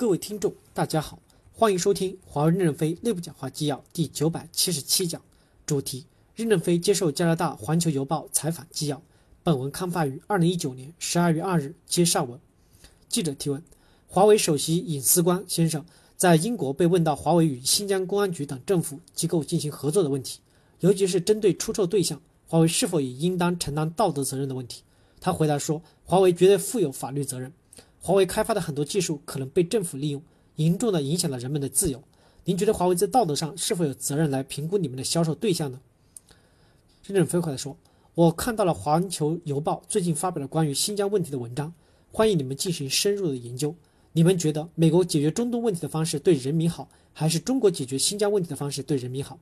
各位听众，大家好，欢迎收听华为任正非内部讲话纪要第九百七十七讲，主题：任正非接受加拿大环球邮报采访纪要。本文刊发于二零一九年十二月二日。接上文，记者提问：华为首席隐私官先生在英国被问到华为与新疆公安局等政府机构进行合作的问题，尤其是针对出售对象，华为是否也应当承担道德责任的问题。他回答说：华为绝对负有法律责任。华为开发的很多技术可能被政府利用，严重的影响了人们的自由。您觉得华为在道德上是否有责任来评估你们的销售对象呢？任正非回答说：“我看到了《环球邮报》最近发表了关于新疆问题的文章，欢迎你们进行深入的研究。你们觉得美国解决中东问题的方式对人民好，还是中国解决新疆问题的方式对人民好？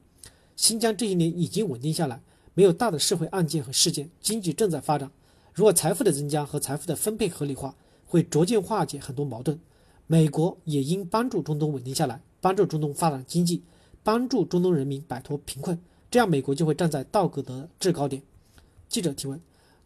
新疆这些年已经稳定下来，没有大的社会案件和事件，经济正在发展。如果财富的增加和财富的分配合理化。”会逐渐化解很多矛盾，美国也应帮助中东稳定下来，帮助中东发展经济，帮助中东人民摆脱贫困，这样美国就会站在道德的制高点。记者提问：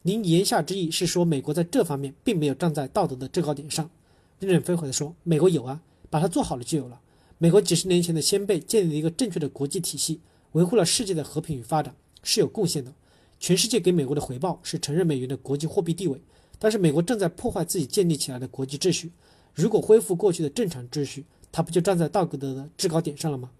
您言下之意是说美国在这方面并没有站在道德的制高点上？任正非回答说：美国有啊，把它做好了就有了。美国几十年前的先辈建立了一个正确的国际体系，维护了世界的和平与发展，是有贡献的。全世界给美国的回报是承认美元的国际货币地位。但是美国正在破坏自己建立起来的国际秩序，如果恢复过去的正常秩序，它不就站在道德的制高点上了吗？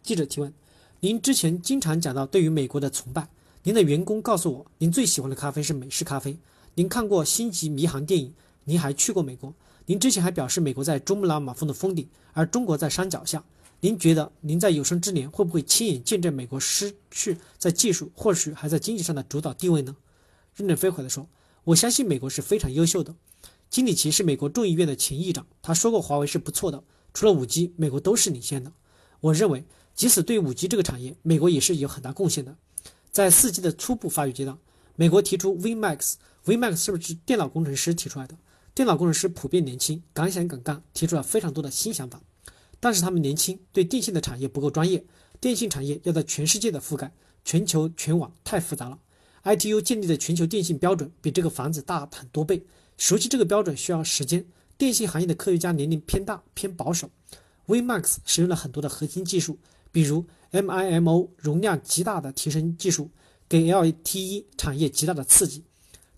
记者提问：您之前经常讲到对于美国的崇拜，您的员工告诉我，您最喜欢的咖啡是美式咖啡。您看过《星际迷航》电影，您还去过美国。您之前还表示美国在珠穆朗玛峰的峰顶，而中国在山脚下。您觉得您在有生之年会不会亲眼见证美国失去在技术或许还在经济上的主导地位呢？任正非回答说。我相信美国是非常优秀的。金里奇是美国众议院的前议长，他说过华为是不错的，除了五 G，美国都是领先的。我认为，即使对五 G 这个产业，美国也是有很大贡献的。在四 G 的初步发育阶段，美国提出 Vmax，Vmax 是不是电脑工程师提出来的？电脑工程师普遍年轻，敢想敢干，提出了非常多的新想法。但是他们年轻，对电信的产业不够专业，电信产业要在全世界的覆盖，全球全网太复杂了。ITU 建立的全球电信标准比这个房子大很多倍，熟悉这个标准需要时间。电信行业的科学家年龄偏大，偏保守。Vmax 使用了很多的核心技术，比如 MIMO 容量极大的提升技术，给 LTE 产业极大的刺激。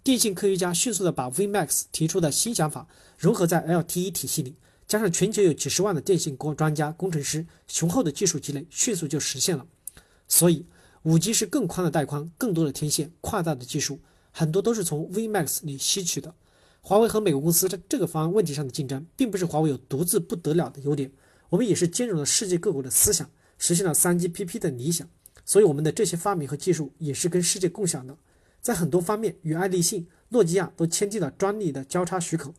电信科学家迅速的把 Vmax 提出的新想法融合在 LTE 体系里，加上全球有几十万的电信工专家工程师，雄厚的技术积累，迅速就实现了。所以。五 G 是更宽的带宽、更多的天线、跨大的技术，很多都是从 Vmax 里吸取的。华为和美国公司在这个方案问题上的竞争，并不是华为有独自不得了的优点，我们也是兼容了世界各国的思想，实现了 3GPP 的理想。所以我们的这些发明和技术也是跟世界共享的，在很多方面与爱立信、诺基亚都签订了专利的交叉许可，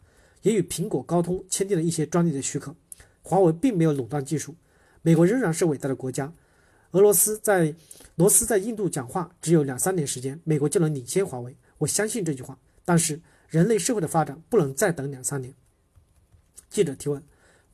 也与苹果、高通签订了一些专利的许可。华为并没有垄断技术，美国仍然是伟大的国家。俄罗斯在罗斯在印度讲话只有两三年时间，美国就能领先华为。我相信这句话。但是人类社会的发展不能再等两三年。记者提问：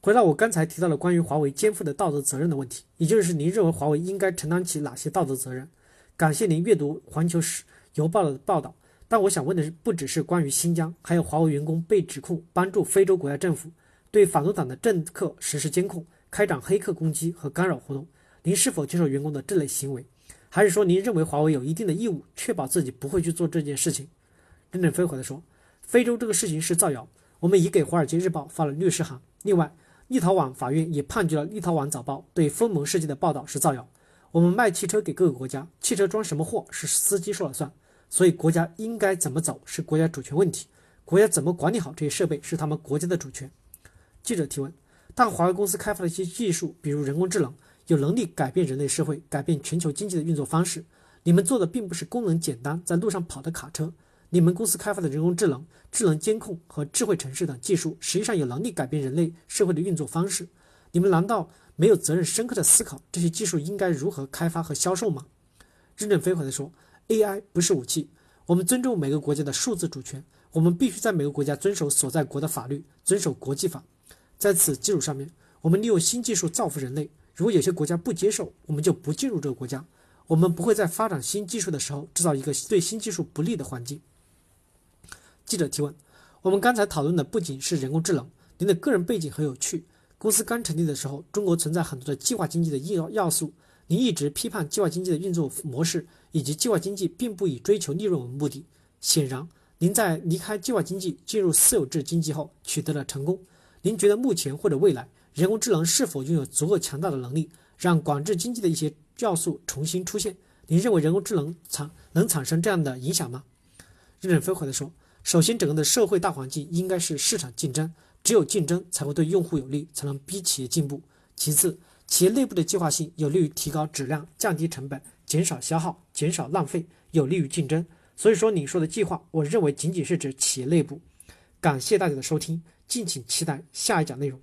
回到我刚才提到的关于华为肩负的道德责任的问题，也就是您认为华为应该承担起哪些道德责任？感谢您阅读《环球时邮报》的报道。但我想问的是，不只是关于新疆，还有华为员工被指控帮助非洲国家政府对反对党的政客实施监控、开展黑客攻击和干扰活动。您是否接受员工的这类行为，还是说您认为华为有一定的义务确保自己不会去做这件事情？任正非回答说：“非洲这个事情是造谣，我们已给《华尔街日报》发了律师函。另外，立陶宛法院也判决了立陶宛早报对封盟事件的报道是造谣。我们卖汽车给各个国家，汽车装什么货是司机说了算，所以国家应该怎么走是国家主权问题，国家怎么管理好这些设备是他们国家的主权。”记者提问：但华为公司开发的一些技术，比如人工智能。有能力改变人类社会、改变全球经济的运作方式。你们做的并不是功能简单、在路上跑的卡车。你们公司开发的人工智能、智能监控和智慧城市等技术，实际上有能力改变人类社会的运作方式。你们难道没有责任深刻的思考这些技术应该如何开发和销售吗？任正非回答说：“AI 不是武器，我们尊重每个国家的数字主权。我们必须在每个国家遵守所在国的法律，遵守国际法。在此基础上面，我们利用新技术造福人类。”如果有些国家不接受，我们就不进入这个国家。我们不会在发展新技术的时候制造一个对新技术不利的环境。记者提问：我们刚才讨论的不仅是人工智能，您的个人背景很有趣。公司刚成立的时候，中国存在很多的计划经济的要要素。您一直批判计划经济的运作模式，以及计划经济并不以追求利润为目的。显然，您在离开计划经济进入私有制经济后取得了成功。您觉得目前或者未来，人工智能是否拥有足够强大的能力，让管制经济的一些要素重新出现？您认为人工智能产能产生这样的影响吗？任正非回答说：“首先，整个的社会大环境应该是市场竞争。”只有竞争才会对用户有利，才能逼企业进步。其次，企业内部的计划性有利于提高质量、降低成本、减少消耗、减少浪费，有利于竞争。所以说，你说的计划，我认为仅仅是指企业内部。感谢大家的收听，敬请期待下一讲内容。